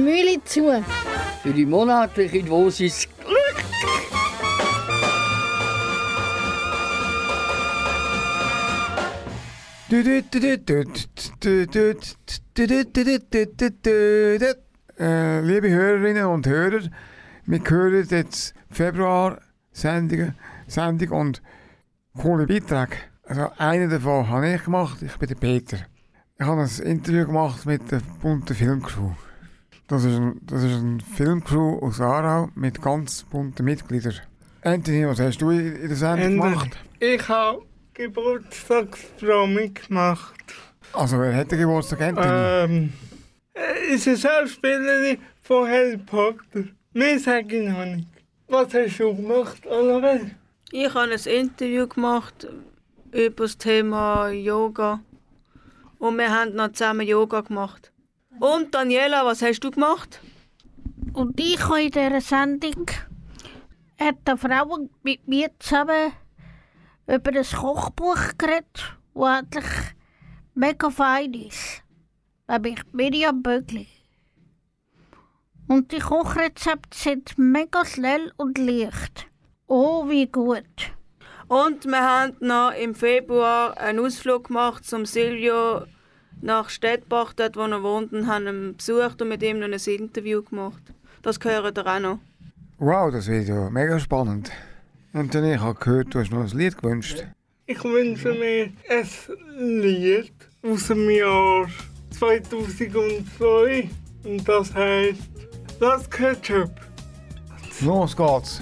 Mühle zu. Für die monatliche Dosis Glück. Äh, liebe Hörerinnen und Hörer, wir hören jetzt Februar-Sendung Sendung und coole Beiträge. Also einen davon habe ich gemacht, ich bin der Peter. Ich habe ein Interview gemacht mit der bunten Filmcrew. Das ist, ein, das ist eine Filmcrew aus Aarau mit ganz bunten Mitgliedern. Anthony, was hast du in in der Sendung gemacht? Ich habe Geburtstagspromi gemacht. Also, wer hat den Geburtstag, Anthony? Ähm, äh, ist eine Schauspielerin von Harry Potter. Mehr sage ich noch nicht. Was hast du gemacht, Annabelle? Ich habe ein Interview gemacht über das Thema Yoga. Und wir haben noch zusammen Yoga gemacht. Und Daniela, was hast du gemacht? Und ich habe in dieser Sendung hat eine Frau mit mir zusammen über ein Kochbuch geredet, das eigentlich mega fein ist. Nämlich Miriam Bögli. Und die Kochrezepte sind mega schnell und leicht. Oh, wie gut. Und wir haben noch im Februar einen Ausflug gemacht zum Silvio nach Stettbach, dort wo er wohnt, und haben ihn besucht und mit ihm noch ein Interview gemacht. Das gehört ihr auch noch. Wow, das ja mega spannend. Anthony, ich habe gehört, du hast noch ein Lied gewünscht. Ich wünsche mir ein Lied aus dem Jahr 2002. Und das heißt Das Ketchup. Los geht's.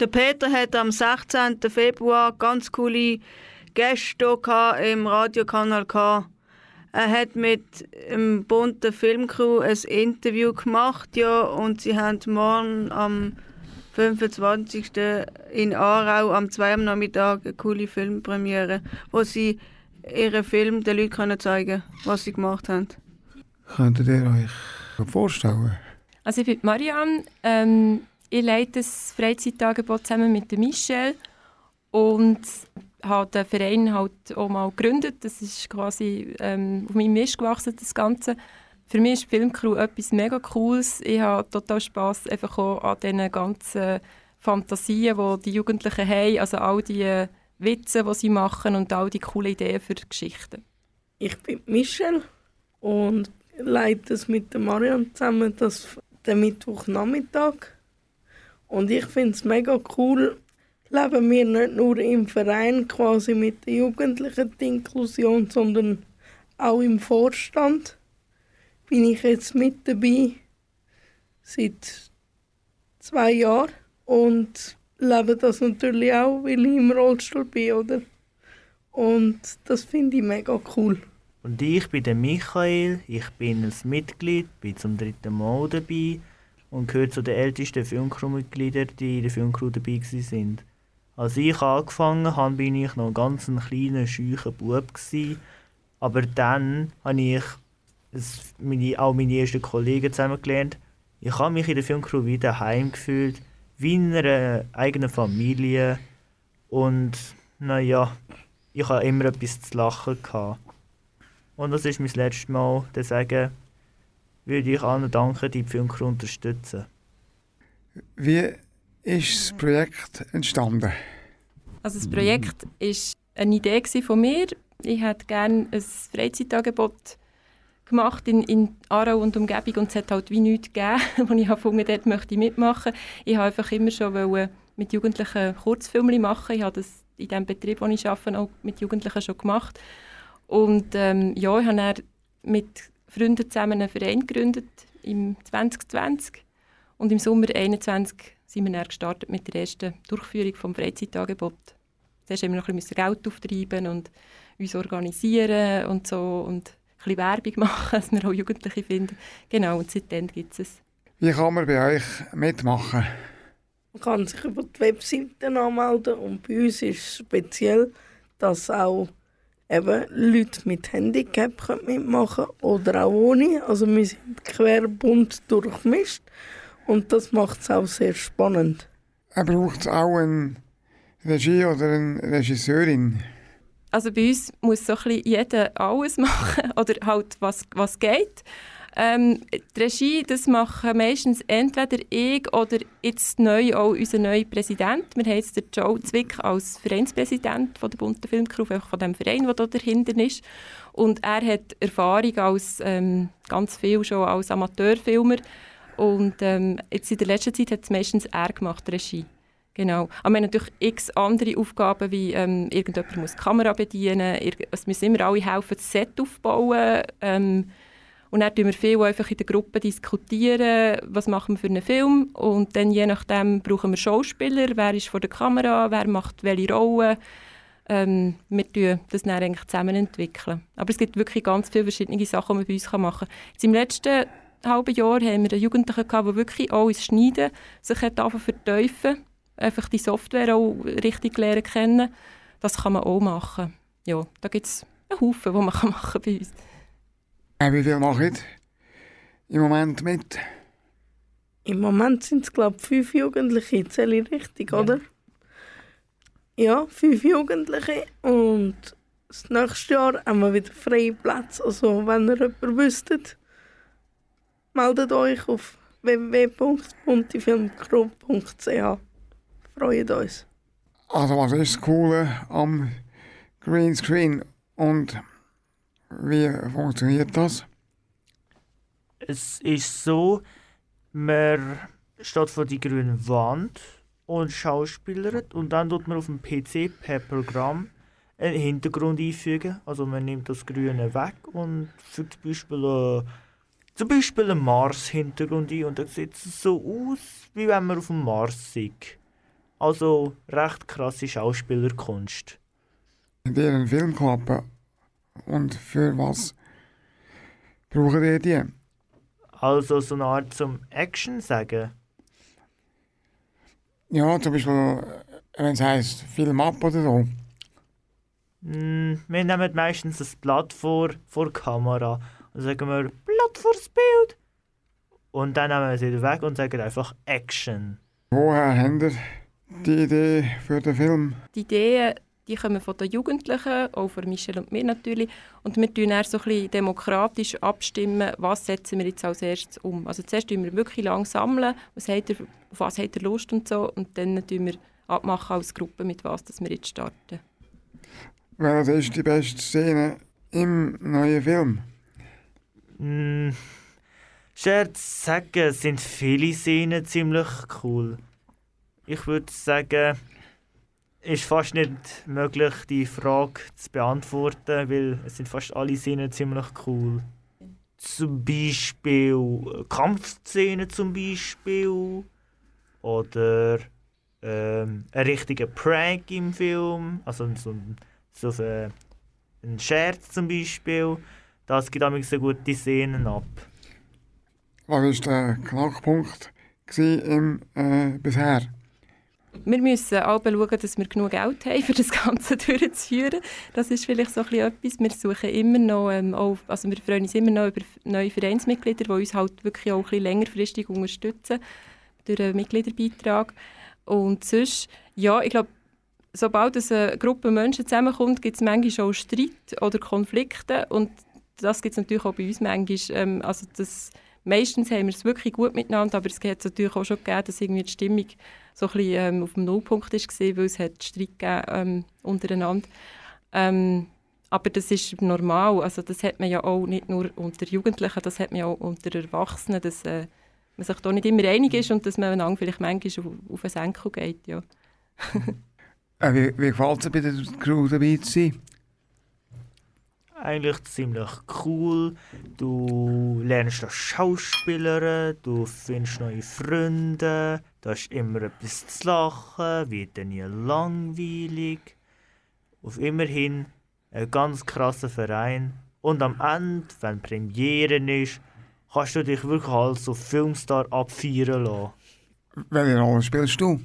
Der Peter hat am 16. Februar ganz coole Gäste im Radiokanal K. Er hat mit dem bunten Filmcrew ein Interview gemacht, ja, und sie haben morgen am 25. in Aarau am 2 am Nachmittag eine coole Filmpremiere, wo sie ihren Film den Leuten können zeigen was sie gemacht haben. Könntet ihr euch vorstellen? Also ich bin Marianne, ähm, ich leite das Freizeittagebuch zusammen mit Michelle und habe den Verein halt auch mal gegründet. Das ist quasi ähm, auf meinem Mist gewachsen, das Ganze. Für mich ist Filmcrew etwas mega Cooles. Ich habe total Spass einfach auch an diesen ganzen Fantasien, die die Jugendlichen haben, also all die Witze, die sie machen und all die coolen Ideen für Geschichten. Ich bin Michelle und leite es mit Marianne zusammen, das den Mittwochnachmittag. Und ich finde es mega cool, leben wir nicht nur im Verein quasi mit den Jugendlichen die Inklusion, sondern auch im Vorstand bin ich jetzt mit dabei seit zwei Jahren und lebe das natürlich auch, weil ich im Rollstuhl bin, oder? Und das finde ich mega cool. Und ich bin der Michael, ich bin ein Mitglied, bin zum dritten Mal dabei und gehöre zu den ältesten Filmcrew-Mitgliedern, die in der Filmcrew dabei sind. Als ich angefangen habe, bin ich noch ein ganz ein kleiner, scheucher Bub. Aber dann habe ich meine, auch meine ersten Kollegen zusammengelernt. Ich habe mich in der Filmcrew wieder heim gefühlt, wie in einer eigenen Familie. Und naja, ich habe immer etwas zu lachen. Gehabt. Und das ist mein letztes Mal, zu sagen, würde ich allen danken, die die Filmcrew unterstützen. Wie ist das Projekt entstanden? Also das Projekt war eine Idee von mir. Ich hätte gerne ein Freizeitangebot gemacht in, in Aarau und Umgebung und es hat halt wie nichts gegeben, wo ich gefunden dort möchte ich mitmachen. Ich wollte einfach immer schon wollen mit Jugendlichen Kurzfilme machen. Ich habe das in dem Betrieb, wo ich arbeite, auch mit Jugendlichen schon gemacht. Und ähm, ja, ich habe dann mit Freunden zusammen einen Verein gegründet im 2020 und im Sommer 2021 sind wir dann gestartet mit der ersten Durchführung des Freizeitangebot. Zuerst haben wir noch ein bisschen Geld auftreiben und uns organisieren und so und ein bisschen Werbung machen, dass wir auch Jugendliche finden. Genau, und seitdem gibt es Wie kann man bei euch mitmachen? Man kann sich über die Webseite anmelden und bei uns ist es speziell, dass auch eben Leute mit Handicap können mitmachen oder auch ohne. Also wir sind querbunt durchmischt und das macht es auch sehr spannend. Er braucht auch eine Regie oder eine Regisseurin. Also bei uns muss so ein bisschen jeder alles machen oder halt was, was geht. Ähm, die Regie, das machen meistens entweder ich oder jetzt neu auch unser neuer Präsident. Wir haben jetzt den Joe Zwick als Vereinspräsident von der bunten einfach von dem Verein, der da dahinter ist. Und er hat Erfahrung als ähm, ganz viel schon als Amateurfilmer. Und ähm, jetzt in der letzten Zeit hat es meistens er gemacht, die Regie. Genau. Aber wir haben natürlich x andere Aufgaben, wie ähm, irgendjemand muss die Kamera bedienen, es müssen immer alle helfen, das Set aufbauen. Ähm, und dann diskutieren wir viel einfach in der Gruppe, diskutieren, was machen wir für einen Film. Und dann je nachdem brauchen wir Schauspieler, wer ist vor der Kamera, wer macht welche Rolle. Ähm, wir entwickeln das dann eigentlich zusammen. Entwickeln. Aber es gibt wirklich ganz viele verschiedene Sachen, die man bei uns machen kann. Jetzt Im letzten halben Jahr haben wir einen Jugendlichen gehabt, der wirklich auch ins Schneiden sich hat vertiefen einfach die Software auch richtig lernen kennen. Das kann man auch machen. Ja, da gibt es einen Haufen, die man kann machen bei uns. Äh, wie viel macht im Moment mit? Im Moment sind es, glaube ich, fünf Jugendliche. Zähle ich richtig, ja. oder? Ja, fünf Jugendliche. Und das nächste Jahr haben wir wieder freie Plätze. Also, wenn ihr jemanden wüsstet, meldet euch auf www.buntifilmcrew.ch. Freut uns. Also, was ist das Coole am Greenscreen und wie funktioniert das? Es ist so, man steht vor die grüne Wand und schauspielert und dann tut man auf dem PC per Programm einen Hintergrund einfügen. Also man nimmt das Grüne weg und fügt zum Beispiel, äh, zum Beispiel einen Mars-Hintergrund ein und dann sieht es so aus, wie wenn man auf dem Mars sieht. Also recht krasse Schauspielerkunst. Deren Filmklappe. Und für was brauchen ihr die? Also so eine Art zum Action sagen. Ja, zum Beispiel, wenn es heisst, Film ab oder so. Mm, wir nehmen meistens das Blatt vor, vor Kamera und sagen wir Blatt vor das Bild. Und dann nehmen wir es wieder weg und sagen einfach Action. Woher habt ihr die Idee für den Film? Die Ideen die kommen von den Jugendlichen, auch von Michel und mir natürlich. Und wir tun dann so ein bisschen demokratisch abstimmen, was setzen wir jetzt als erstes um. Also zuerst sammeln wir wirklich lang, sammeln, was ihr, auf was habt ihr Lust und so. Und dann tun wir abmachen als Gruppe, mit was dass wir jetzt starten. Welche ist die beste Szene im neuen Film? Mm, schwer zu sagen, sind viele Szenen ziemlich cool. Ich würde sagen, ist fast nicht möglich, die Frage zu beantworten, weil es sind fast alle Szenen ziemlich cool. Zum Beispiel Kampfszenen zum Beispiel oder ähm, ein richtiger Prank im Film, also so so ein, ein Scherz zum Beispiel. Das gibt auch so gute Szenen ab. Was war der Knackpunkt im, äh, bisher? Wir müssen auch schauen, dass wir genug Geld haben, um das Ganze durchzuführen. Das ist vielleicht so ein etwas. Wir suchen immer noch, ähm, auch, also wir freuen uns immer noch über neue Vereinsmitglieder, die uns halt wirklich auch ein bisschen längerfristig unterstützen durch einen Mitgliederbeitrag. Und sonst, ja, ich glaube, sobald eine Gruppe Menschen zusammenkommt, gibt es manchmal auch Streit oder Konflikte und das gibt es natürlich auch bei uns manchmal. Ähm, also das, meistens haben wir es wirklich gut miteinander, aber es hat natürlich auch schon gegeben, dass irgendwie die Stimmung so ein bisschen ähm, auf dem Nullpunkt war, weil es hat Streit gegeben ähm, untereinander. Ähm, aber das ist normal, also das hat man ja auch nicht nur unter Jugendlichen, das hat man auch unter Erwachsenen, dass äh, man sich da nicht immer einig ist und dass man einander vielleicht manchmal auf, den Senkel geht, ja. Äh, wie, wie gefällt es dir bei der Crew dabei zu sein? Eigentlich ziemlich cool. Du lernst das Schauspielern, du findest neue Freunde, da ist immer etwas zu lachen, wird dann nie langweilig. Auf immerhin ein ganz krasser Verein. Und am Ende, wenn Premiere ist, kannst du dich wirklich als so Filmstar abfeiern lassen. Welche Rolle spielst du?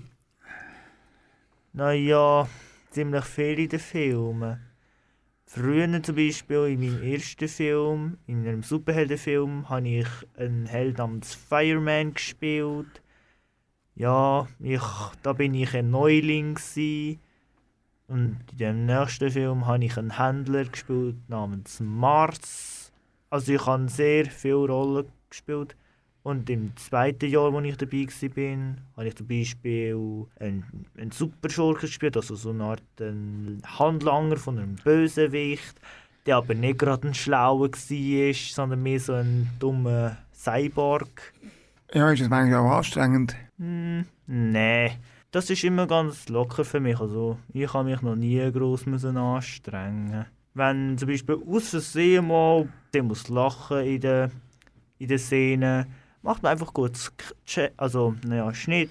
Naja, ziemlich viel in den Filmen. Früher zum Beispiel in meinem ersten Film, in einem Superheldenfilm, habe ich einen Held namens Fireman gespielt. Ja, ich, da bin ich ein Neuling. Gewesen. Und in dem nächsten Film habe ich einen Händler gespielt namens Mars. Also ich habe sehr viele Rollen gespielt. Und im zweiten Jahr, wo ich dabei war, habe ich zum Beispiel einen, einen Superschurken gespielt, also so eine Art ein Handlanger von einem Bösewicht, der aber nicht gerade ein Schlauer war, sondern mehr so ein dummer Cyborg. Ja, ist das manchmal auch anstrengend? Hm, nee, das ist immer ganz locker für mich. Also ich habe mich noch nie gross müssen anstrengen. Wenn zum Beispiel aus Versehen mal der muss lachen in der, in der Szene, macht man einfach kurz also, naja, Schnitt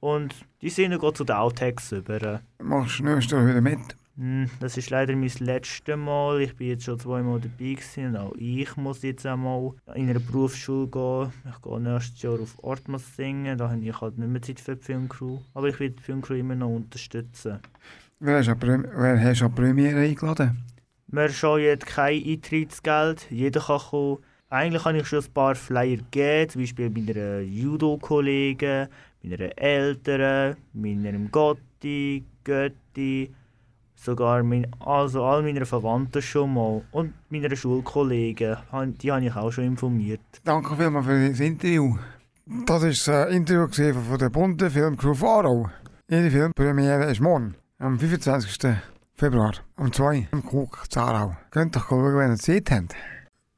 und die Szene geht zu den Outtakes über. Machst du nächstes Jahr wieder mit? Hm, Das ist leider mein letztes Mal. Ich bin jetzt schon zweimal dabei gewesen. und Auch ich muss jetzt einmal in eine Berufsschule gehen. Ich gehe nächstes Jahr auf Ortmas singen. Da habe ich halt nicht mehr Zeit für die Filmcrew. Aber ich will die Filmcrew immer noch unterstützen. Wer hast du an Premiere eingeladen? Wir scheuen kein Eintrittsgeld. Jeder kann kommen. Eigentlich habe ich schon ein paar Flyer gegeben, zum Beispiel meiner Judo-Kollegen, meiner Eltern, meinem Gotti, Götti, sogar mein, also all meiner Verwandten schon mal und meiner Schulkollegen. Die habe ich auch schon informiert. Danke vielmals für das Interview. Das war das Interview von der bunten Filmcrew Faro. Ihre Filmpremiere ist morgen, am 25. Februar, um 2 im Krug Zarau. Könnt doch schauen, wenn ihr Zeit habt.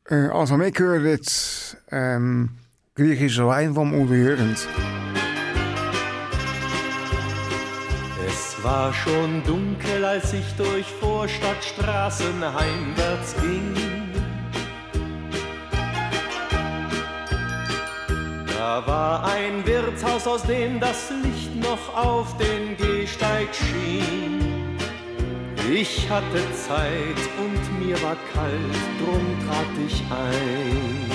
Äh, also, wir hören jetzt ähm, griechischer Wein vom Udo Jürgens. Es war schon dunkel, als ich durch Vorstadtstraßen heimwärts ging. Da war ein Wirtshaus, aus dem das Licht noch auf den Gehsteig schien. Ich hatte Zeit und mir war kalt, drum trat ich ein.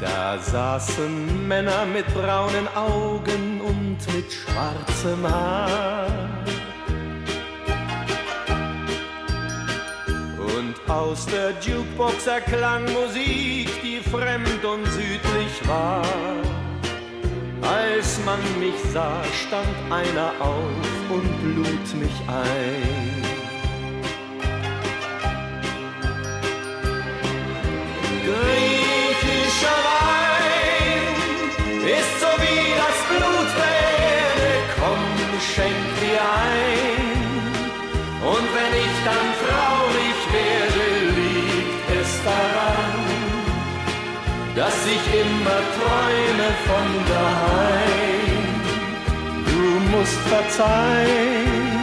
Da saßen Männer mit braunen Augen und mit schwarzem Haar. Und aus der Jukebox erklang Musik, die fremd und südlich war. Als man mich sah, stand einer auf und lud mich ein. Griechischer Wein von daheim. Du musst verzeihen.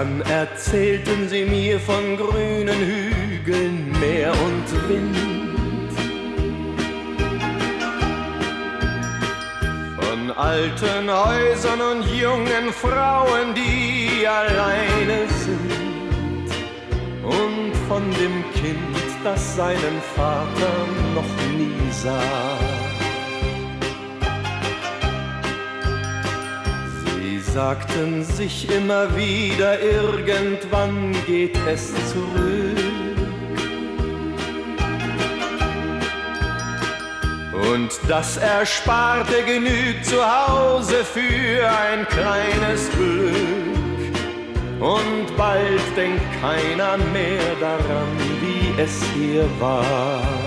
Dann erzählten sie mir von grünen Hügeln, Meer und Wind. Von alten Häusern und jungen Frauen, die alleine sind. Und von dem Kind, das seinen Vater noch nie sah. Sagten sich immer wieder, irgendwann geht es zurück. Und das Ersparte genügt zu Hause für ein kleines Glück. Und bald denkt keiner mehr daran, wie es hier war.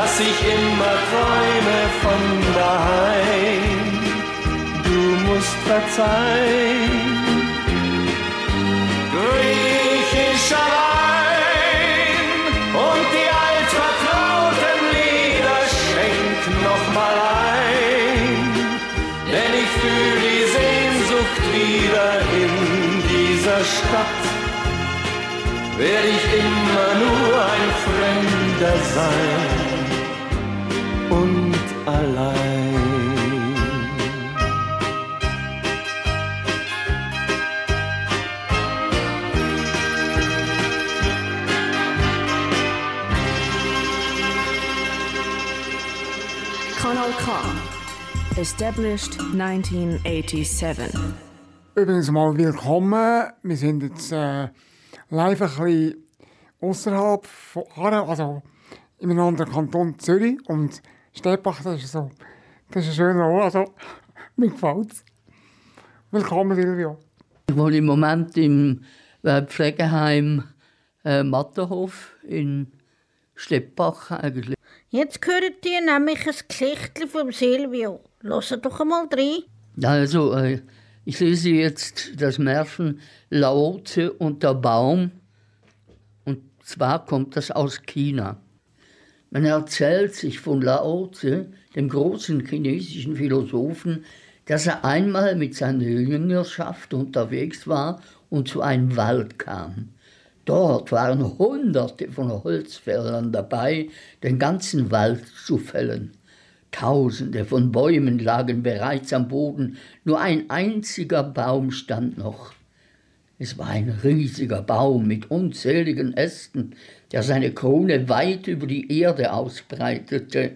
Dass ich immer träume von daheim. Du musst verzeihen. Griechischer Wein und die altvertrauten Lieder schenk noch mal ein, denn ich fühl die Sehnsucht wieder in dieser Stadt. Werd ich immer nur ein Fremder sein Established 1987. Übrigens mal willkommen. Wir sind jetzt äh, live ein bisschen außerhalb von Aarau, also in einem anderen Kanton Zürich. Und Steppach, das ist, so, das ist ein schöner Ort. Also, mir gefällt's. Willkommen, Silvio. Ich wohne im Moment im äh, Pflegeheim äh, Matterhof in Steppach eigentlich. Jetzt hört ihr nämlich ein Geschichtchen vom Silvio. Hört doch einmal rein. Also, äh, ich lese jetzt das Märchen Laoze und der Baum. Und zwar kommt das aus China. Man erzählt sich von Laoze, dem großen chinesischen Philosophen, dass er einmal mit seiner Jüngerschaft unterwegs war und zu einem Wald kam. Dort waren Hunderte von Holzfällern dabei, den ganzen Wald zu fällen. Tausende von Bäumen lagen bereits am Boden, nur ein einziger Baum stand noch. Es war ein riesiger Baum mit unzähligen Ästen, der seine Krone weit über die Erde ausbreitete.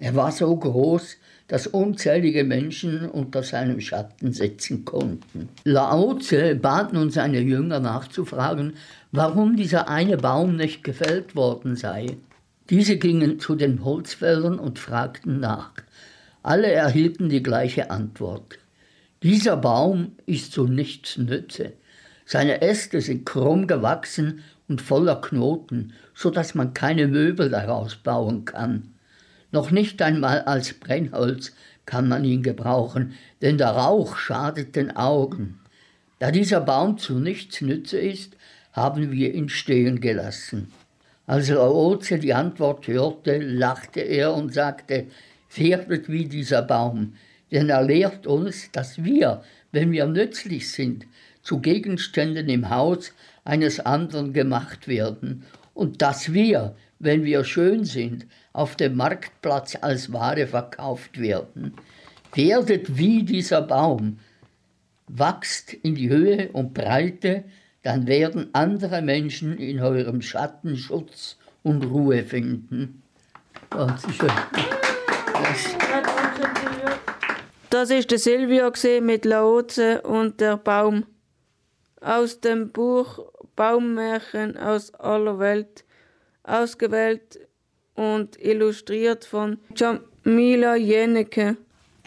Er war so groß, das unzählige Menschen unter seinem Schatten setzen konnten. Lao bat nun seine Jünger nachzufragen, warum dieser eine Baum nicht gefällt worden sei. Diese gingen zu den Holzfällern und fragten nach. Alle erhielten die gleiche Antwort. Dieser Baum ist zu nichts nütze. Seine Äste sind krumm gewachsen und voller Knoten, so dass man keine Möbel daraus bauen kann. Noch nicht einmal als Brennholz kann man ihn gebrauchen, denn der Rauch schadet den Augen. Da dieser Baum zu nichts nütze ist, haben wir ihn stehen gelassen. Als Laoze die Antwort hörte, lachte er und sagte, werdet wie dieser Baum, denn er lehrt uns, dass wir, wenn wir nützlich sind, zu Gegenständen im Haus eines anderen gemacht werden und dass wir, wenn wir schön sind, auf dem Marktplatz als Ware verkauft werden. Werdet wie dieser Baum, wachst in die Höhe und Breite, dann werden andere Menschen in eurem Schatten Schutz und Ruhe finden. Dankeschön. Das Das ist der Silvio mit Laoze und der Baum. Aus dem Buch Baummärchen aus aller Welt. Ausgewählt und illustriert von Jamila Jennecke.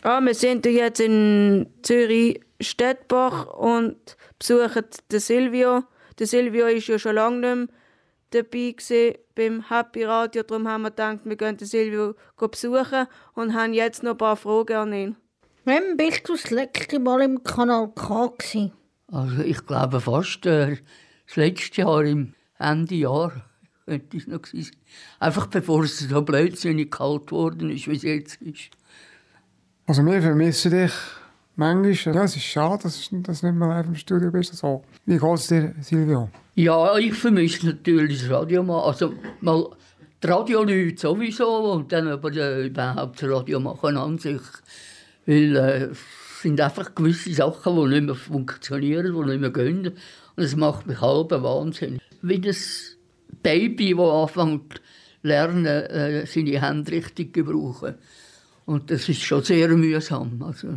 Ah, wir sind jetzt in Zürich Stettbach und besuchen den Silvio. Der Silvio ist ja schon lange nicht mehr dabei gewesen beim Happy Radio. Darum haben wir gedacht, wir gehen den Silvio besuchen und haben jetzt noch ein paar Fragen an ihn. Wann bist du das letzte Mal im Kanal K? Gewesen? Also ich glaube fast äh, das letzte Jahr, im Ende Jahr, könnte es noch gewesen. Einfach bevor es so blödsinnig kalt geworden ist, wie es jetzt ist. Also wir vermissen dich manchmal. Ja, es ist schade, dass du nicht mehr live im Studio bist. Also, wie geht es dir, Silvio? Ja, ich vermisse natürlich das Radio mal. Also mal die Radioleute sowieso und dann aber äh, überhaupt das Radio machen an sich. Weil äh, es sind einfach gewisse Sachen, die nicht mehr funktionieren, die nicht mehr gehen. Und es macht mich halb Wahnsinn. Wie das Baby, das anfängt zu lernen, äh, seine Hände richtig zu gebrauchen. Und das ist schon sehr mühsam. Also,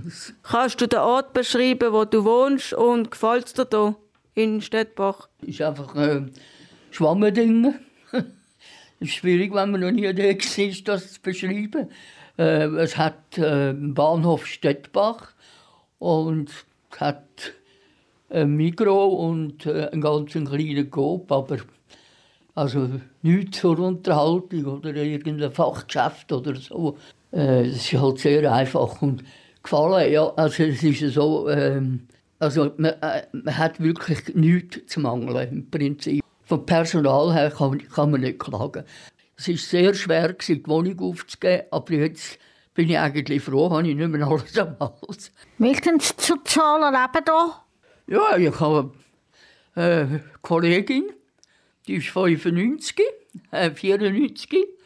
Kannst du den Ort beschreiben, wo du wohnst und gefällt es dir da in Stettbach? ist einfach äh, Schwammending. Es ist schwierig, wenn man noch nie da war, das zu beschreiben. Äh, es hat äh, einen Bahnhof Stettbach und es hat ein Mikro und äh, einen ganz kleinen Coop, aber also nichts zur Unterhaltung oder irgendein Fachgeschäft oder so. Äh, das ist halt sehr einfach und gefallen. Ja, also es ist so, ähm, also man, äh, man hat wirklich nichts zu mangeln im Prinzip. Vom Personal her kann, kann man nicht klagen. Es war sehr schwer, die Wohnung aufzugeben, aber jetzt bin ich eigentlich froh, habe ich nicht mehr alles am Hals. Wie sind die sozialen Leben da? Ja, ich habe eine Kollegin, die ist 95, äh, 94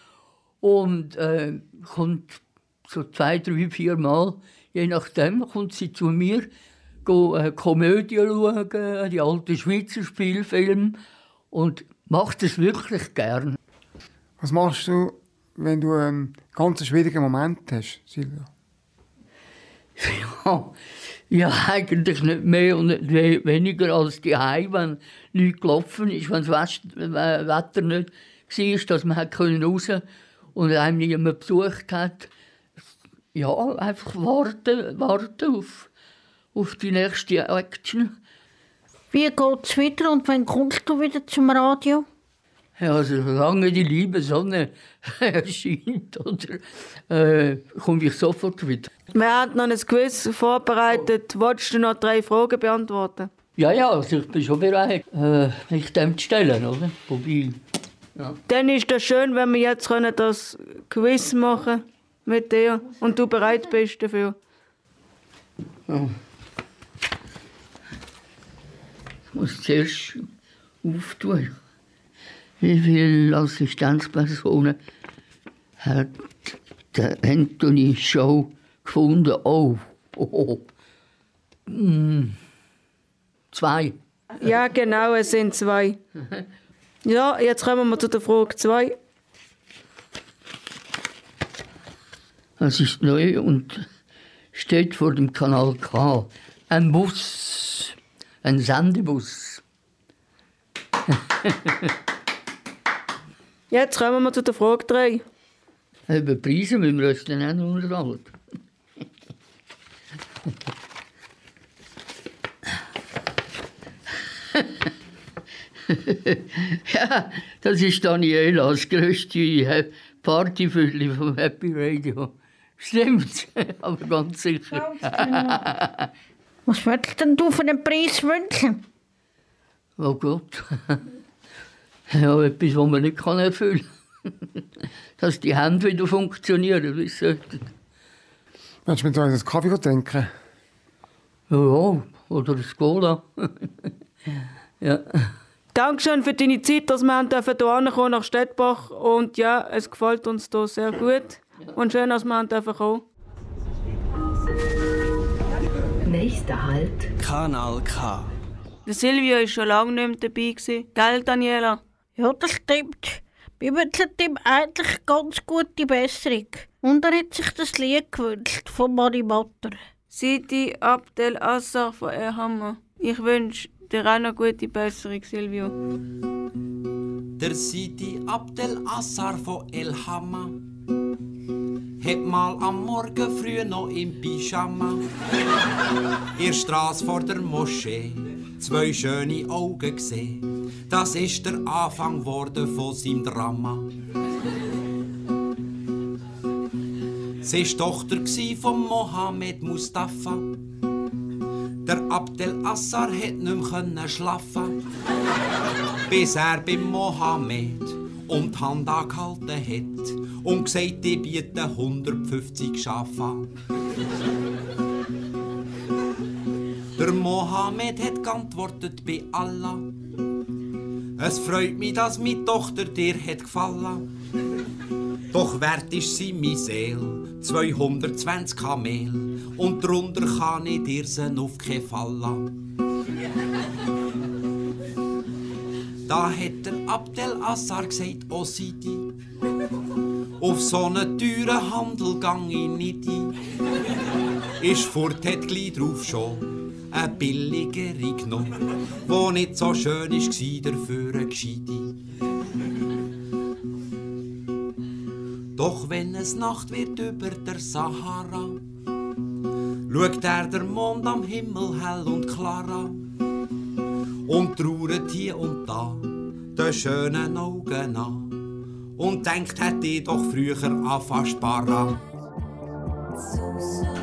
und äh, kommt so zwei, drei, vier Mal, je nachdem, kommt sie zu mir, go, äh, Komödie schauen, die alten Schweizer Spielfilme und macht es wirklich gern. Was machst du, wenn du einen ganz schwierigen Moment hast, Silvio? Ja, ja, eigentlich nicht mehr und nicht we weniger als die Heim, wenn nichts gelaufen ist, wenn das Wetter nicht war, dass man raus und einem niemand besucht hat. Ja, einfach warten, warten auf, auf die nächste Action. Wie geht es weiter und wann kommst du wieder zum Radio? Ja, also solange die liebe Sonne erscheint, oder, äh, komme ich sofort wieder. Wir haben noch ein Quiz vorbereitet. Wolltest du noch drei Fragen beantworten? Ja, ja, also ich bin schon bereit, äh, mich dem zu stellen, oder? Wobei, ja. Dann ist das schön, wenn wir jetzt können das Quiz machen mit dir und du bereit bist dafür. Ja. Ich muss zuerst auftun. Wie viele Assistenzpersonen hat der Anthony Show gefunden? Oh, oh. Hm. Zwei. Ja, genau, es sind zwei. Ja, jetzt kommen wir zu der Frage zwei. Das ist neu und steht vor dem Kanal K. Ein Bus, ein Sendebus. Jetzt kommen wir zu der Frage 3. Über Preise müssen wir uns dann auch noch unterhalten. ja, das ist Daniela, das grösste Partyfülle vom Happy Radio. Stimmt, aber ganz sicher. Was würdest denn du für einen Preis wünschen? Oh Gott. Ja, etwas, was man nicht kann erfüllen kann. Dass die Hände wieder funktionieren, wie sie sollten. Willst du mit uns einen Kaffee trinken? Ja, ja, oder ein Cola. ja. Dankeschön für deine Zeit, dass wir hierher kommen nach Stettbach. Und ja, es gefällt uns hier sehr gut. Und schön, dass wir hierher kommen. Nächster Halt. Kanal K. Der Silvio war schon lange nicht mehr dabei. Gell, Daniela? Ja, das stimmt. Wir wünschen ihm eigentlich ganz gute Besserung. Und er hat sich das Lied gewünscht von Mari Matter. Sidi Abdel Assar von Erhammer. Ich wünsche dir auch noch gute Besserung, Silvio. Der Sidi Abdel Assar von El Hamma hat mal am Morgen früh noch im Pyjama in der Straße vor der Moschee zwei schöne Augen gesehen. Das ist der Anfang worden von seinem Drama. Sie war Tochter von Mohammed Mustafa. Der Abdel Assar hat nicht mehr schlafen, bis er beim Mohammed um die Hand angehalten hat und gesagt, ich biete 150 Schafe. Der Mohammed hat geantwortet bei Allah. Es freut mich, dass meine Tochter dir hat gefallen. Doch wert ist sie mi Seel, 220 Kamel. Und drunter kann ich dir sie auf keinen Fall. Da hat der Abdel Assar gesagt, oh Sidi, auf so einen teuren Handel gang ich nicht ein. Ist fort, hat gleich drauf schon eine billigere genommen, wo nicht so schön war, dafür eine gescheite. Doch wenn es Nacht wird über der Sahara, schaut er der Mond am Himmel hell und klar an und trauert hier und da den schönen Augen an und denkt, hätte ich doch früher anfangen sparen.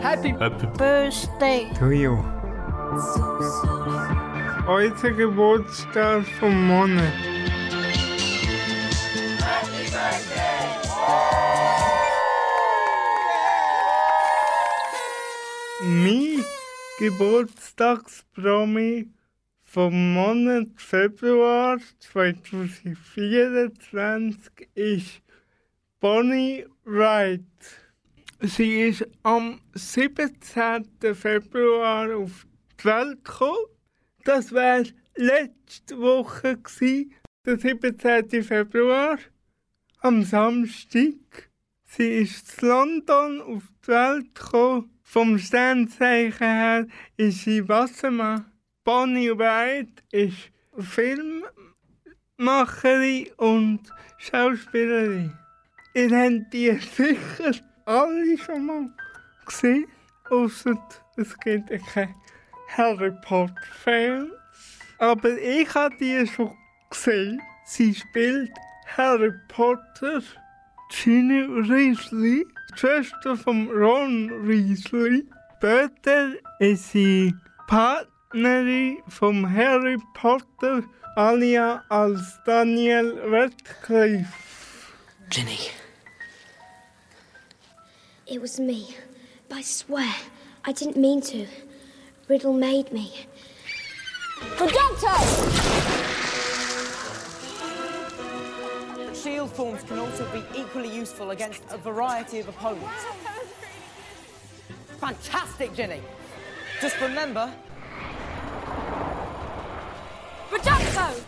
Happy, Happy Birthday. To you. Heute Geburtstag vom Monat. Geburtstagspromi vom Monat Februar 2024 ist Bonnie Wright. Sie ist am 17. Februar auf die Welt gekommen. Das war letzte Woche, der 17. Februar, am Samstag. Sie ist in London auf die Welt gekommen. Vom Sternzeichen her ist sie Wassermann. Bonnie Wright ist Filmmacherin und Schauspielerin. Ihr habt die sicher alle schon mal gesehen, außer es gibt ja keine Harry Potter Fans. Aber ich habe die schon gesehen. Sie spielt Harry Potter, Ginny Weasley, die Schwester von Ron Weasley. Später ist sie Partnerin von Harry Potter, Alia als Daniel Radcliffe. Ginny. It was me. But I swear, I didn't mean to. Riddle made me. Projecto! Shield forms can also be equally useful against a variety of opponents. Fantastic, Ginny! Just remember, Projecto!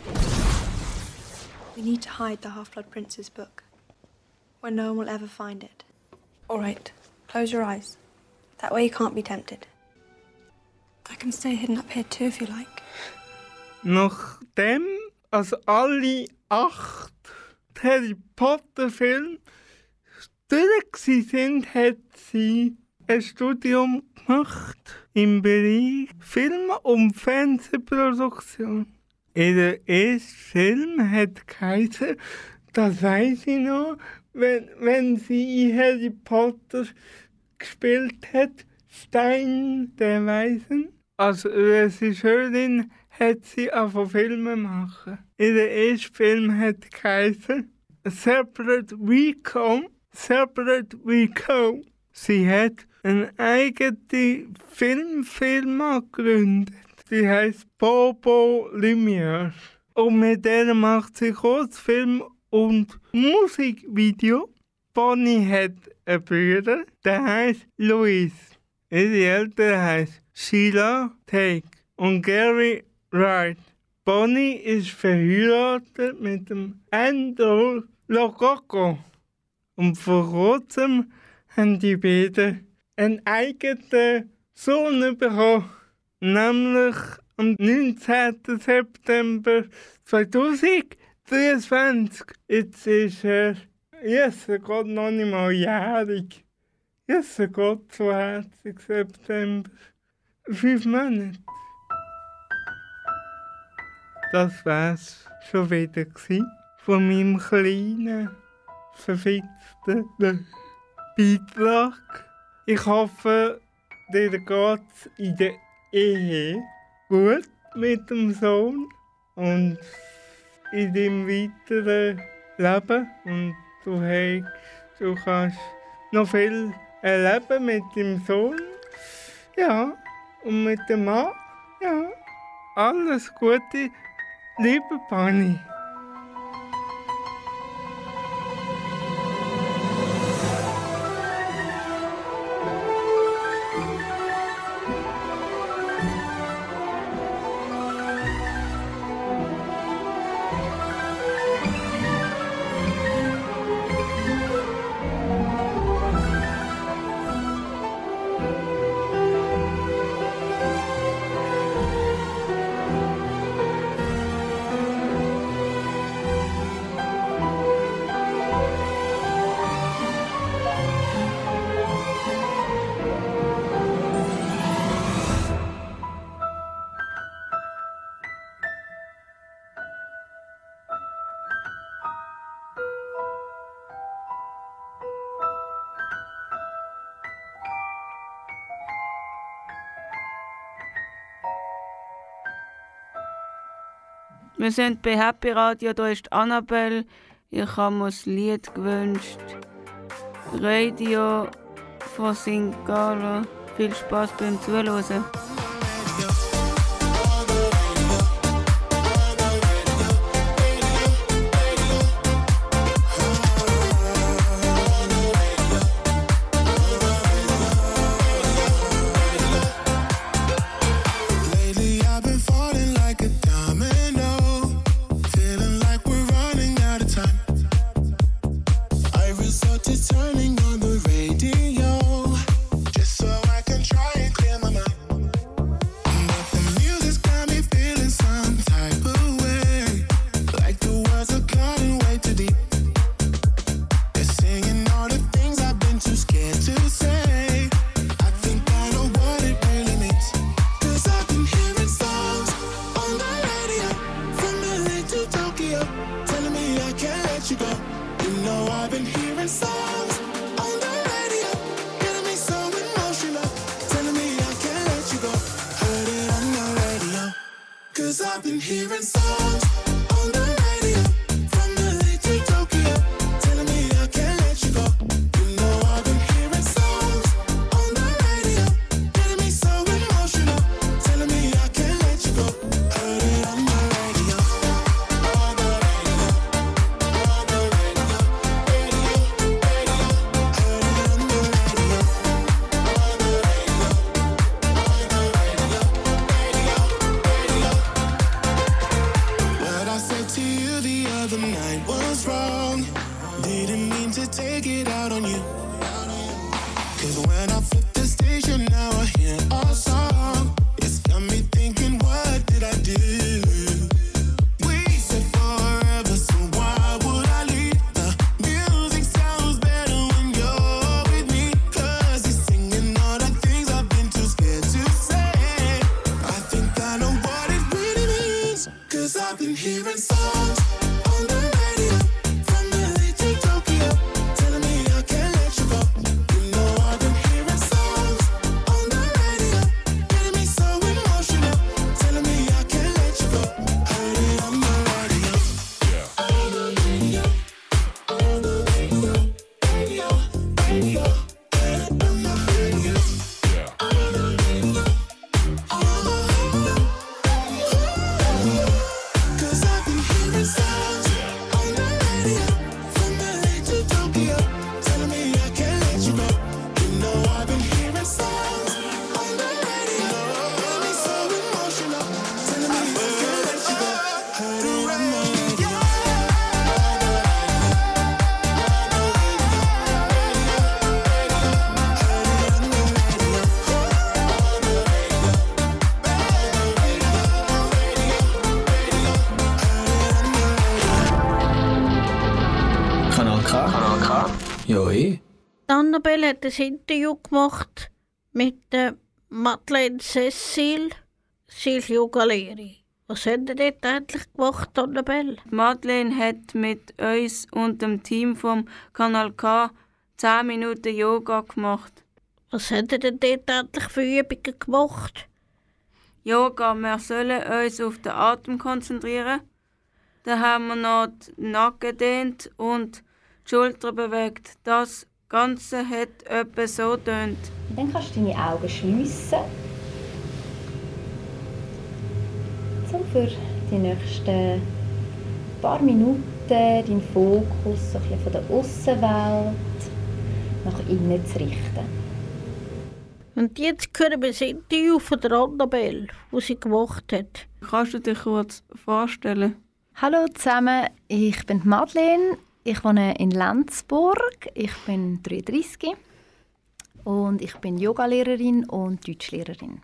We need to hide the Half Blood Prince's book, where no one will ever find it. All right. Close your eyes. That way you can't be tempted. I can stay hidden up here too if you like. Nachdem also alle acht Harry Potter Filme durch sind, hat sie ein Studium gemacht im Bereich Film- und Fernsehproduktion. Ihr erster Film hat geheißen, das weiß ich noch, wenn, wenn sie in Harry Potter gespielt hat, Stein der Weisen. Als Regisseurin hat sie auch Filme machen. Ihr erster Film hat geheißen Separate We Come, Separate We Come. Sie hat eine eigene Filmfirma gegründet. Die heißt Bobo Lumière. Und mit der macht sie Kurzfilm und Musikvideo. Bonnie hat einen Bruder, der heißt Louis. Ihre Eltern heißen Sheila Take und Gary Wright. Bonnie ist verheiratet mit dem Andrew Lococo. Und vor kurzem haben die beiden einen eigenen Sohn bekommen, nämlich am 19. September 2023. Jetzt ist er, Jesus Gott, noch nicht mal jährig. Jesus Gott, 20. September. Fünf Monate. Das wär's schon wieder von meinem kleinen, verfitzten Beitrag. Ich hoffe, dir geht's in der Ehe gut mit dem Sohn und in deinem weiteren Leben. Und du, hast, du kannst noch viel erleben mit dem Sohn. Ja, und mit dem Mann. Ja, alles Gute, liebe Bunny. Wir sind bei Happy Radio, da ist Annabelle. Ich habe mir das Lied gewünscht. Radio von. Gallen. Viel Spaß beim Zuhören. Annabelle hat ein Interview gemacht mit der Madeleine Cecil. Sie ist Yogalehrerin. Was hat ihr dort eigentlich gemacht, Annabelle? Madeleine hat mit uns und dem Team vom Kanal K 10 Minuten Yoga gemacht. Was hat ihr denn dort eigentlich für Übungen gemacht? Yoga, wir sollen uns auf den Atem konzentrieren. Dann haben wir noch den Nacken dehnt und die Schultern bewegt. Das Ganze hat etwa so tönt. Dann kannst du deine Augen schliessen. So für die nächsten paar Minuten deinen Fokus so ein bisschen von der Außenwelt nach innen zu richten. Und jetzt hören wir das Interview von der Annabelle, das sie gemacht hat. Kannst du dich kurz vorstellen? Hallo zusammen, ich bin Madeleine. Ich wohne in Lenzburg. Ich bin 33 und ich bin Yogalehrerin und Deutschlehrerin.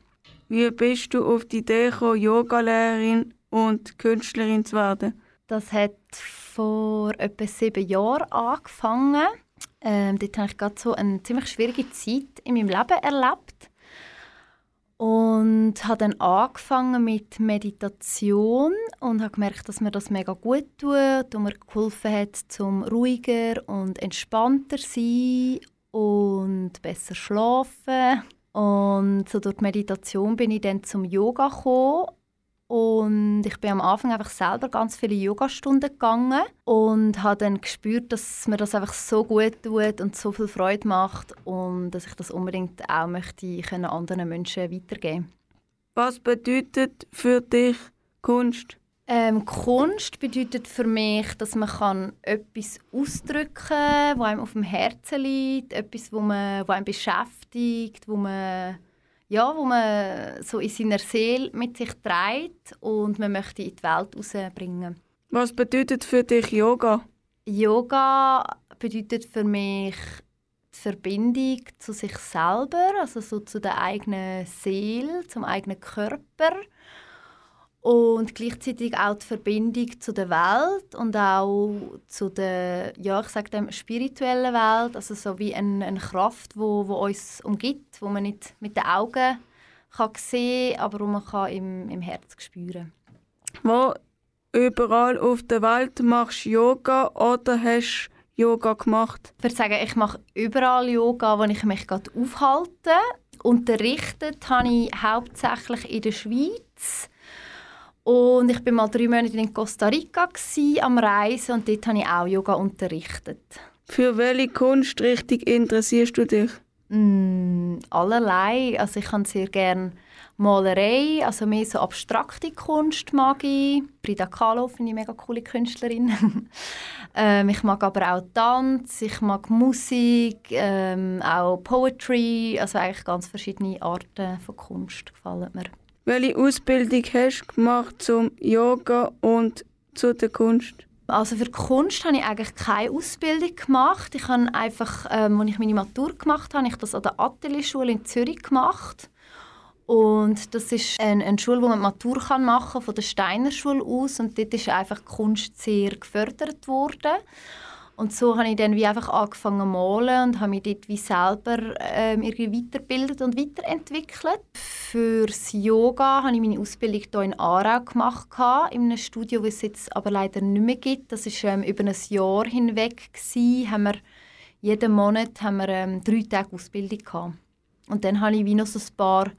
Wie bist du auf die Idee gekommen, Yogalehrerin und Künstlerin zu werden? Das hat vor etwa sieben Jahren angefangen. Ähm, dort habe ich gerade so eine ziemlich schwierige Zeit in meinem Leben erlebt. Und habe dann angefangen mit Meditation und habe gemerkt, dass mir das mega gut tut und mir geholfen hat, zum ruhiger und entspannter zu sein und besser schlafen. Und so durch die Meditation bin ich dann zum Yoga gekommen und ich bin am Anfang einfach selber ganz viele Yogastunden gegangen und habe dann gespürt, dass mir das einfach so gut tut und so viel Freude macht und dass ich das unbedingt auch möchte können anderen Menschen weitergeben. Was bedeutet für dich Kunst? Ähm, Kunst bedeutet für mich, dass man kann etwas ausdrücken kann, was einem auf dem Herzen liegt, etwas, wo man, wo einem beschäftigt, wo man ja, wo man so in seiner Seele mit sich trägt und man möchte in die Welt rausbringen. Was bedeutet für dich Yoga? Yoga bedeutet für mich die Verbindung zu sich selber, also so zu der eigenen Seele, zum eigenen Körper und gleichzeitig auch die Verbindung zu der Welt und auch zu der, ja, ich sage dem, spirituellen Welt, also so wie eine, eine Kraft, wo, wo uns umgibt, wo man nicht mit den Augen kann sehen, aber wo man kann im, im Herz spüren. Wo überall auf der Welt machst du Yoga oder hast du Yoga gemacht? Ich würde sagen, ich mache überall Yoga, wo ich mich gerade aufhalte. Unterrichtet habe ich hauptsächlich in der Schweiz. Und ich war mal drei Monate in Costa Rica gewesen, am Reisen und dort habe ich auch Yoga unterrichtet. Für welche Kunstrichtung interessierst du dich? Mm, allerlei. Also ich kann sehr gerne Malerei, also mehr so abstrakte Kunst mag ich. Frida Kahlo finde ich eine mega coole Künstlerin. ähm, ich mag aber auch Tanz, ich mag Musik, ähm, auch Poetry, also eigentlich ganz verschiedene Arten von Kunst gefallen mir. Welche Ausbildung hast du gemacht zum Yoga und zu der Kunst? Also für Kunst habe ich eigentlich keine Ausbildung gemacht. Ich habe einfach, ähm, als ich meine Matur gemacht habe, habe ich das an der Atelierschule in Zürich gemacht. Und das ist eine, eine Schule, wo man die Matur kann machen kann, von der Steiner Schule aus. Und dort ist einfach Kunst sehr gefördert worden. Und so habe ich dann wie einfach angefangen zu malen und habe mich dort wie selber ähm, irgendwie weitergebildet und weiterentwickelt. Fürs Yoga habe ich meine Ausbildung hier in Aarau gemacht, in einem Studio, das es jetzt aber leider nicht mehr gibt. Das war ähm, über ein Jahr hinweg. Gewesen. Haben wir, jeden Monat haben wir ähm, drei Tage Ausbildung. Gehabt. Und dann habe ich wie noch so ein paar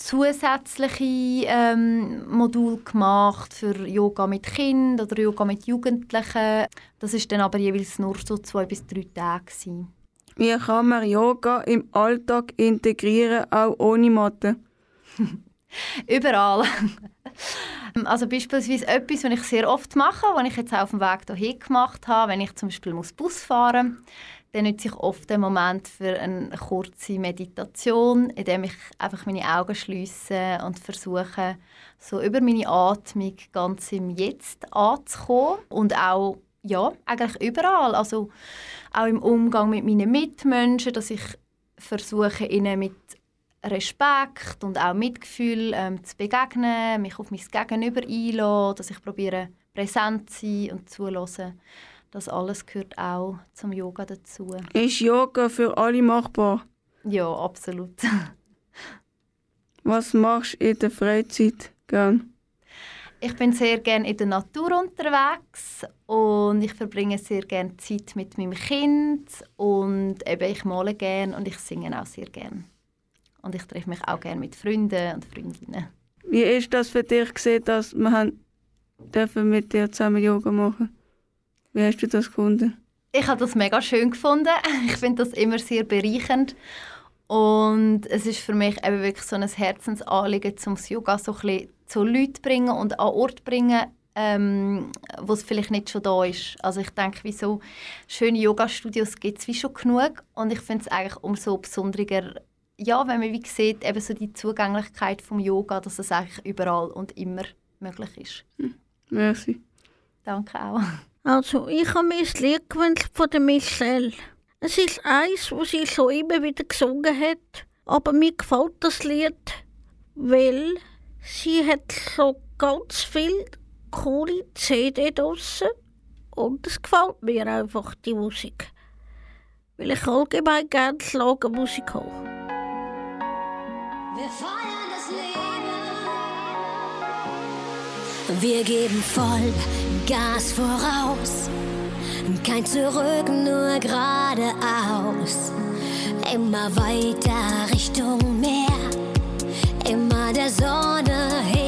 zusätzliche ähm, Module gemacht für Yoga mit Kindern oder Yoga mit Jugendlichen. Das ist dann aber jeweils nur so zwei bis drei Tage. Gewesen. Wie kann man Yoga im Alltag integrieren, auch ohne Matte? Überall. also beispielsweise etwas, was ich sehr oft mache, was ich jetzt auch auf dem Weg hierhin gemacht habe, wenn ich zum Beispiel Bus fahren muss, dann nutze ich oft den Moment für eine kurze Meditation, in dem ich einfach meine Augen schließe und versuche, so über meine Atmung ganz im Jetzt anzukommen und auch ja, eigentlich überall, also auch im Umgang mit meinen Mitmenschen, dass ich versuche, ihnen mit Respekt und auch Mitgefühl ähm, zu begegnen, mich auf mein Gegenüber einlassen, dass ich probiere präsent zu sein und zuhören. Das alles gehört auch zum Yoga dazu. Ist Yoga für alle machbar? Ja, absolut. Was machst du in der Freizeit gern? Ich bin sehr gerne in der Natur unterwegs und ich verbringe sehr gerne Zeit mit meinem Kind und eben ich male gerne und ich singe auch sehr gerne. Und ich treffe mich auch gerne mit Freunden und Freundinnen. Wie ist das für dich gesehen, dass wir dürfen mit dir zusammen Yoga machen? Wie hast du das gefunden? Ich habe das mega schön gefunden. Ich finde das immer sehr bereichernd. Und es ist für mich eben wirklich so ein Herzensanliegen, um das Yoga so ein bisschen zu Leuten zu bringen und an Ort zu bringen, ähm, wo es vielleicht nicht schon da ist. Also ich denke, wie so schöne Yoga-Studios gibt es wie schon genug. Und ich finde es eigentlich umso besonderer, ja, wenn man wie sieht, eben so die Zugänglichkeit vom Yoga, dass es eigentlich überall und immer möglich ist. Merci. Danke auch. Also, ich habe mir das Lied gewünscht von der Michelle. Es ist eins, wo sie schon immer wieder gesungen hat. Aber mir gefällt das Lied, weil sie hat so ganz viel coole CD draussen. Und es gefällt mir einfach, die Musik. Weil ich allgemein gerne Schlagermusik höre. Wir feiern Wir geben voll Gas voraus. Kein Zurück, nur geradeaus. Immer weiter Richtung Meer. Immer der Sonne hinterher.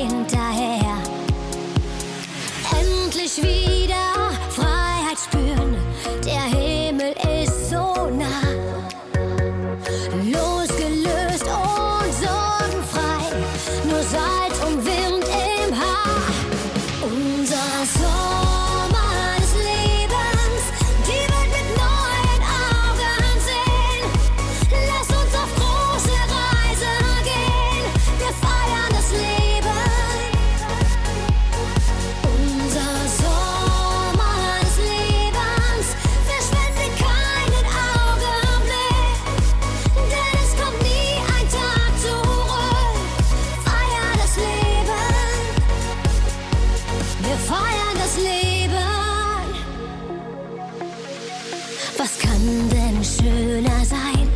Was kann denn schöner sein,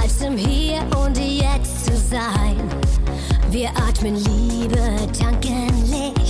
als im Hier und Jetzt zu sein? Wir atmen Liebe, tanken Licht,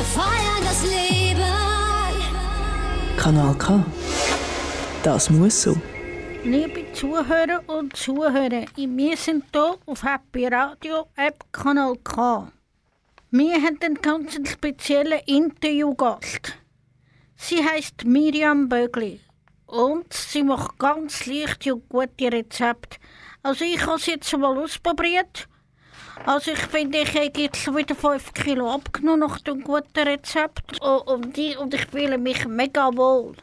Wir feiern das Leben. Kanal K. Das muss so. Liebe Zuhörer und Zuhörer, wir sind hier auf Happy Radio App Kanal K. Wir haben einen ganz speziellen Interviewgast. Sie heißt Miriam Bögli und sie macht ganz leichte und gute Rezepte. Also ich habe sie jetzt mal ausprobiert also ich finde, ich habe jetzt wieder 5 Kilo abgenommen nach dem guten Rezept Oh, und ich, und ich fühle mich mega wohl.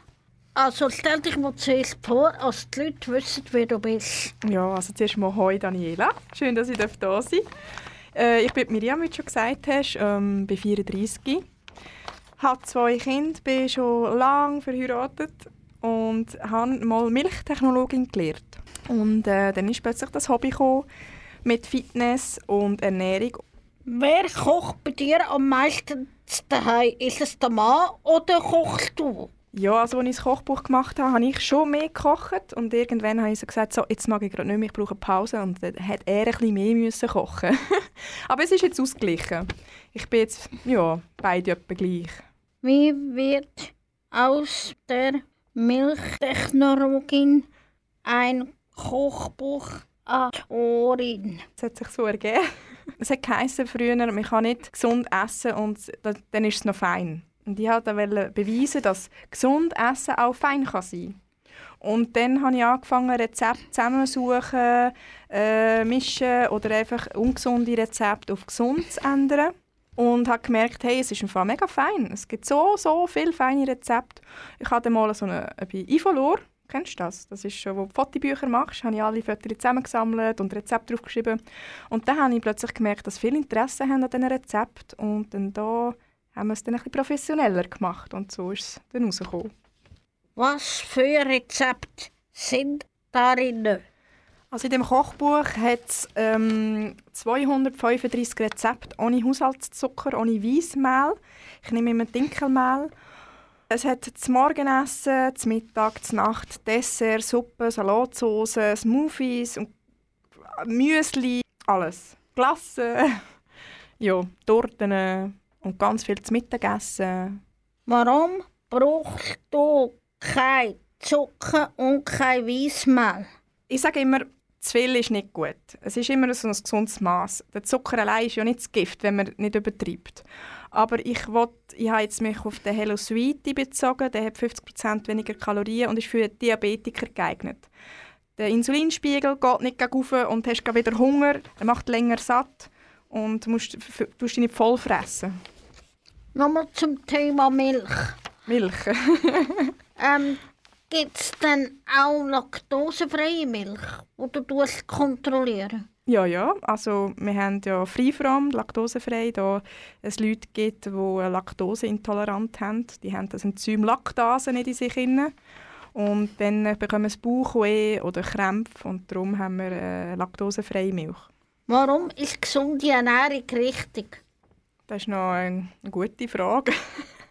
Also stell dich mal zuerst vor, als die Leute wissen, wer du bist. Ja, also zuerst mal Hoi Daniela. Schön, dass ich da sein darf. Äh, ich bin Miriam, wie du schon gesagt hast, ähm, bin 34. Habe zwei Kinder, bin schon lange verheiratet und habe mal Milchtechnologin gelernt. Und äh, dann ist plötzlich das Hobby gekommen mit Fitness und Ernährung. Wer kocht bei dir am meisten daheim? Ist es der Mann oder kochst du? Ja, also als ich das Kochbuch gemacht habe, habe ich schon mehr gekocht und irgendwann habe ich so gesagt, so, jetzt mag ich gerade nicht mehr, ich brauche eine Pause und dann hat er ein bisschen mehr müssen kochen. Aber es ist jetzt ausgeglichen. Ich bin jetzt, ja, beide etwa gleich. Wie wird aus der Milchtechnologin ein Kochbuchautorin? Es hat sich so ergeben. Es hat geheißen früher, man kann nicht gesund essen und da- dann ist es noch fein. Und ich wollte beweisen, dass gesund essen auch fein kann sein Und dann habe ich angefangen, Rezepte zusammensuchen, äh, mischen oder einfach ungesunde Rezepte auf gesund zu ändern. Und habe gemerkt, hey, es ist im Fall mega fein. Es gibt so, so viele feine Rezepte. Ich hatte mal so eine, bei Ifolor, kennst du das? Das ist schon, wo du Fotobücher machst, habe ich alle Fotos zusammengesammelt und Rezepte draufgeschrieben. Und dann habe ich plötzlich gemerkt, dass viele Interesse haben an diesen Rezepten. Und dann da haben wir es dann ein bisschen professioneller gemacht. Und so ist es dann rausgekommen. Was für Rezepte sind darin? Also in dem Kochbuch hat es ähm, 235 Rezepte ohne Haushaltszucker, ohne Weissmehl. Ich nehme immer Dinkelmehl. Es hat das Morgenessen, das Mittag, die Nacht, Dessert, Suppe, Salatsauce, Smoothies und Müsli, alles. Glasse, ja, Torten und ganz viel zu Mittagessen. Warum brauchst du kein Zucker und kein Weissmehl? Ich sage immer, zu viel ist nicht gut. Es ist immer so ein gesundes Maß. Der Zucker allein ist ja nicht das Gift, wenn man nicht übertreibt. Aber ich, will, ich habe jetzt mich auf den Hello Sweetie bezogen. Der hat 50% weniger Kalorien und ist für Diabetiker geeignet. Der Insulinspiegel geht nicht rauf und hast wieder Hunger. Er macht länger satt und du musst, tust dich nicht voll fressen. Nochmal zum Thema Milch. Milch. ähm, Gibt es denn auch laktosefreie Milch, die du kontrollieren Ja, ja. Also wir haben ja Freifrom, laktosefrei, da es Leute gibt, die Laktoseintolerant haben. Die haben das Enzym Laktase nicht in sich inne und dann bekommen sie Bauchweh oder Krämpfe und darum haben wir äh, laktosefreie Milch. Warum ist gesunde Ernährung richtig? Das ist noch eine, eine gute Frage.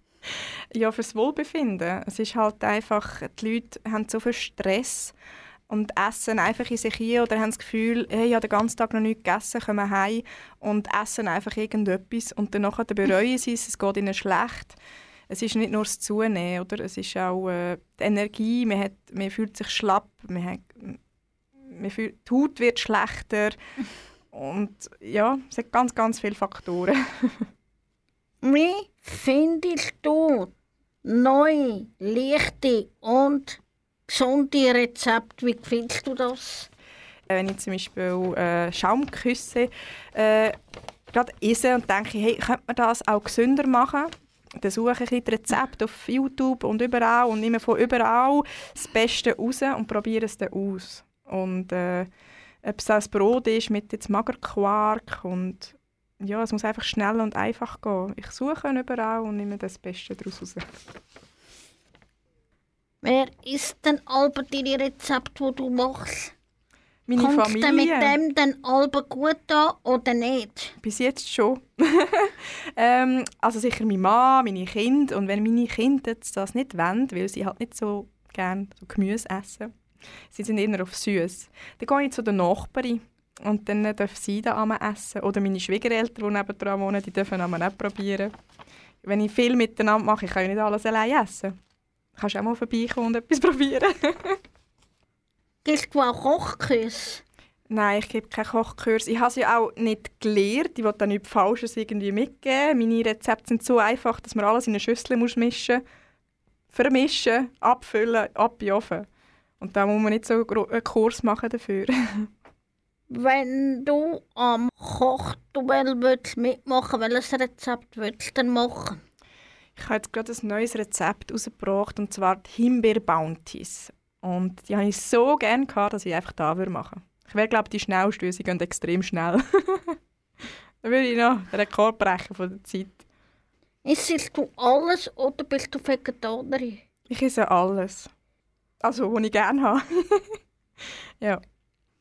ja, fürs Wohlbefinden. Es ist halt einfach, die Leute haben so viel Stress und essen einfach in sich hin oder haben das Gefühl, hey, ich habe den ganzen Tag noch nichts gegessen, kommen heim und essen einfach irgendetwas und dann bereuen sie es, es geht ihnen schlecht. Es ist nicht nur das Zunehmen, oder? es ist auch äh, die Energie, man, hat, man fühlt sich schlapp, man hat, man fühlt, die Haut wird schlechter und ja, es hat ganz, ganz viele Faktoren. Wie findest du neue, leichte und gesunde Rezepte? Wie findest du das? wenn ich zum Beispiel äh, Schaumküsse äh, gerade esse und denke, hey, könnte man das auch gesünder machen? Dann suche ich ein die Rezepte auf YouTube und überall und nehme von überall das Beste raus und probiere es dann aus. Und äh, ob es das Brot ist mit jetzt Magerquark und ja, es muss einfach schnell und einfach gehen. Ich suche überall und nehme das Beste daraus raus. Wer isst denn aber deine Rezepte, die du machst? Meine Kommt Familie. mit dem dann alle gut an oder nicht? Bis jetzt schon. ähm, also sicher meine Mann, meine Kinder. Und wenn meine Kinder jetzt das nicht wollen, weil sie halt nicht so gerne so Gemüse essen, sie sind eher auf süß, dann gehe ich zu der Nachbarin und dann dürfen sie da essen. Oder meine Schwiegereltern, die nebenan wohnen, die dürfen auch probieren. Wenn ich viel miteinander mache, ich kann ja nicht alles allein essen. Kannst du auch mal vorbeikommen und etwas probieren. Gibst du auch Kochkurs? Nein, ich gebe keinen Kochkurs. Ich habe sie auch nicht gelernt. Ich will da nichts Falsches irgendwie mitgeben. Meine Rezepte sind so einfach, dass man alles in eine Schüssel muss mischen muss. Vermischen, abfüllen, ab in den Ofen. Und da muss man nicht so einen Kurs machen dafür. Wenn du am Kochduell willst mitmachen welches Rezept willst du denn machen? Ich habe jetzt gerade ein neues Rezept rausgebracht, und zwar die Himbeer-Bounties. Und die habe ich so gerne gehabt, dass ich einfach da würde machen Ich wäre, glaube die schnellste, sie gehen extrem schnell. Dann würde ich noch den Rekord brechen von der Zeit. Isst du alles oder bist du Vegetarierin? Ich esse alles. Also, was ich gerne habe. ja.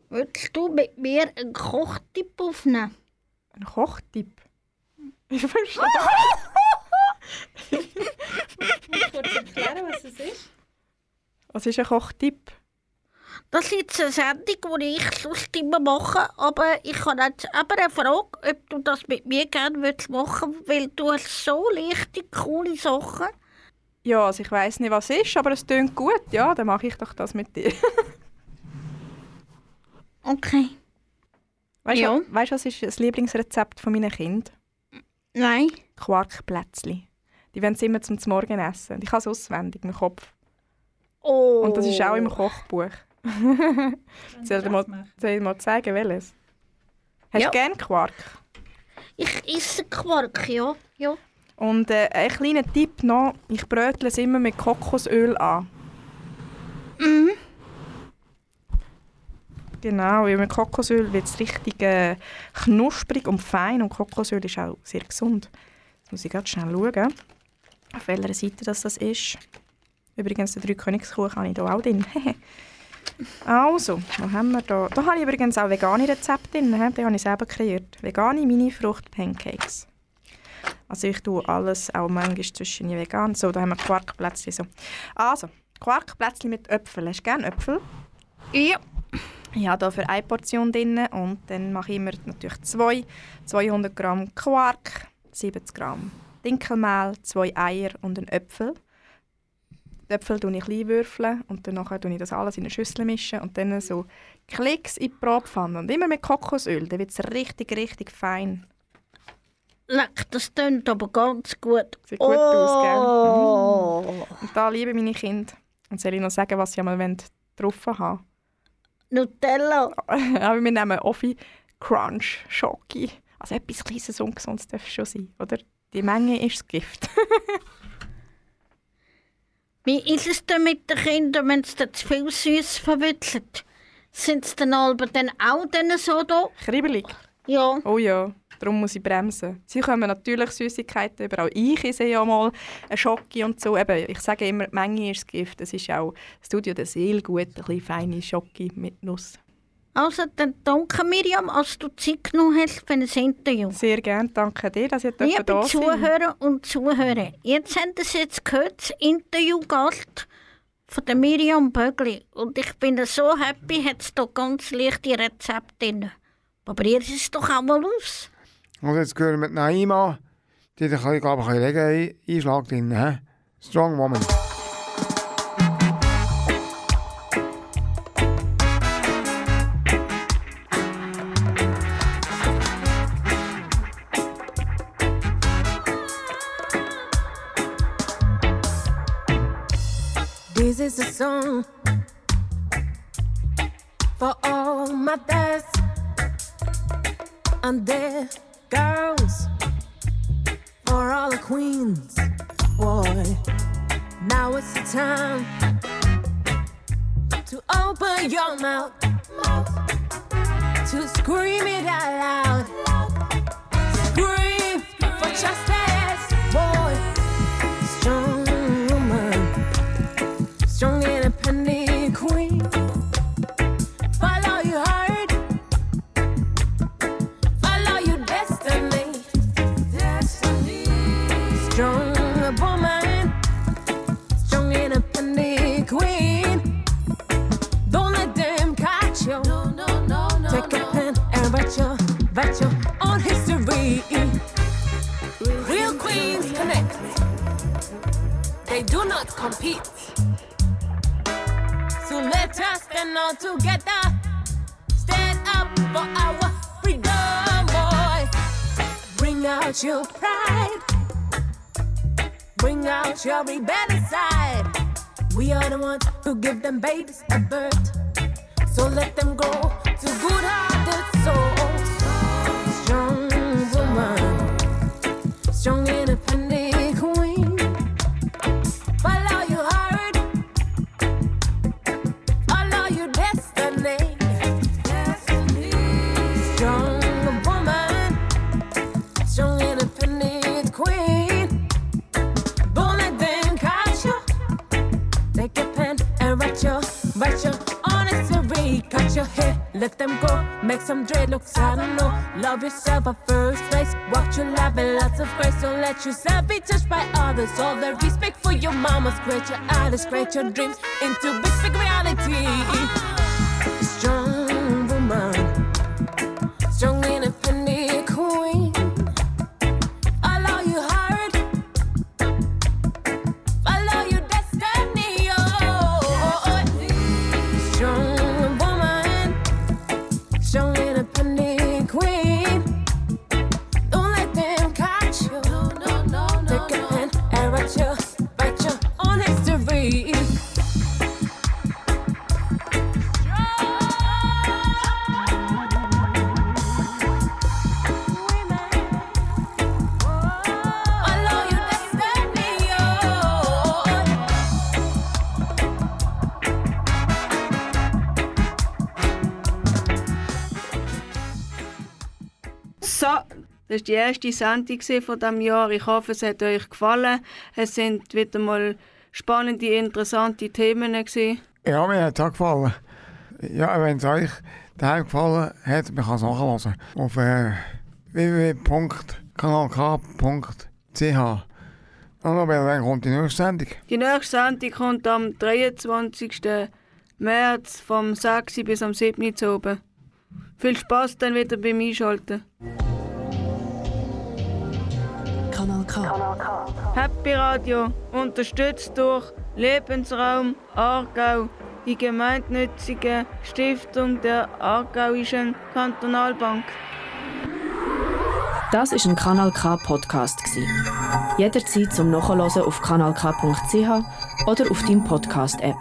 Willst du mit mir einen Kochtipp aufnehmen? Ein Kochtipp? Ich verstehe. Kurz erklären, was es ist? Was ist ein Kochtipp? Das ist jetzt eine Sendung, die ich sonst immer mache, aber ich habe jetzt eben eine Frage, ob du das mit mir gerne willst machen weil du hast so leichte, coole Sachen. Ja, also ich weiß nicht, was es ist, aber es klingt gut. Ja, dann mache ich doch das mit dir. Okay. Weißt du, weißt, was ist das Lieblingsrezept von meinen Kindern? Nein. Quarkplätzli. Die wollen sie immer zum Morgen essen. Und Ich habe es auswendig im Kopf. Oh. Und das ist auch im Kochbuch. soll, ich mal, soll ich mal zeigen, welches? Hast Ja. du gerne Quark? Ich esse Quark, ja. ja. Und äh, ein kleiner Tipp noch, ich brötle es immer mit Kokosöl an. Mhm. Genau, weil mit Kokosöl wird es richtig äh, knusprig und fein und Kokosöl ist auch sehr gesund. Jetzt muss ich ganz schnell schauen, auf welcher Seite das, das ist. Übrigens, den Drei-Königskuchen habe ich hier auch drin. also, was haben wir da? Da habe ich übrigens auch vegane Rezepte drin, die habe ich selber kreiert. Vegane Mini-Frucht-Pancakes. Also ich tue alles auch manchmal zwischen vegan. So, da haben wir Quarkplätzchen. So. Also, Quarkplätzchen mit Äpfeln. Hast du gerne Äpfel? Ja. Ich habe hier für eine Portion drin und dann mache ich immer natürlich zwei. 200 Gramm Quark, 70 Gramm Dinkelmehl, zwei Eier und einen Äpfel. Die Äpfel tue ich klein würfeln und dann tue ich das alles in eine Schüssel mischen und dann so Klecks in die Bratpfanne. Und immer mit Kokosöl, dann wird es richtig, richtig fein. Leck, das klingt aber ganz gut. Sieht gut aus, gell? Oh. Und da liebe meine Kinder. Und soll ich noch sagen, was sie einmal wollen drauf haben Nutella. Aber wir nehmen Offi Crunch Schoki. Also etwas Kleines Ungesundes darf es schon sein, oder? Die Menge ist das Gift. Wie ist es denn mit den Kindern, wenn sie zu viel Süß verwickeln? Sind sie dann aber dann auch dann so da? Kribbelig? Ja. Oh ja, darum muss ich bremsen. Sie kommen natürlich Süßigkeiten über. Auch ich esse ja mal einen Schoki und so. Eben, ich sage immer, die Menge ist das Gift. Es ist auch das Studio der Seele gut, ein bisschen feine Schoki mit Nuss. Also dann danke Miriam, als du Zeit genommen hast für ein Interview. Sehr gerne, danke dir, dass ihr da Liebe sein Zuhörer und Zuhörer, jetzt haben Sie jetzt gehört, das Interviewgast von der Miriam Bögli. Und ich bin so happy, hat es da ganz leichte Rezepte drin. Probieren Sie es doch auch mal aus. Und jetzt hören wir die Naima. Die hat ein bisschen, glaube ich, einen Regen-Einschlag drin. He? Strong Woman. Is a song for all my dads and their girls, for all the queens. Boy, now it's the time to open your mouth, to scream it out loud. Scream for justice, compete. So let us stand all together. Stand up for our freedom, boy. Bring out your pride. Bring out your rebellious side. We are the ones who give them babies a birth. So let them go to good hearted Yourself first place. Watch your life and lots of grace. Don't let yourself be touched by others. All the respect for your mama's great. Your eyes, great your dreams into big, big reality. Das war die erste Sendung von diesem Jahr. Ich hoffe, es hat euch gefallen. Es sind wieder mal spannende, interessante Themen. Gewesen. Ja, mir hat es auch gefallen. Ja, wenn es euch daheim gefallen hat, man kann es nachhören. Auf äh, www.kanalk.ch Annabelle, wann kommt die nächste Sendung? Die nächste Sendung kommt am 23. März vom 6. bis am 7. Uhr oben. Viel Spaß dann wieder beim Einschalten. K. Happy Radio, unterstützt durch Lebensraum Aargau, die gemeinnützige Stiftung der Aargauischen Kantonalbank. Das ist ein Kanal K Podcast gsi. Jederzeit zum Nachhören auf kanalk.ch oder auf deinem Podcast App.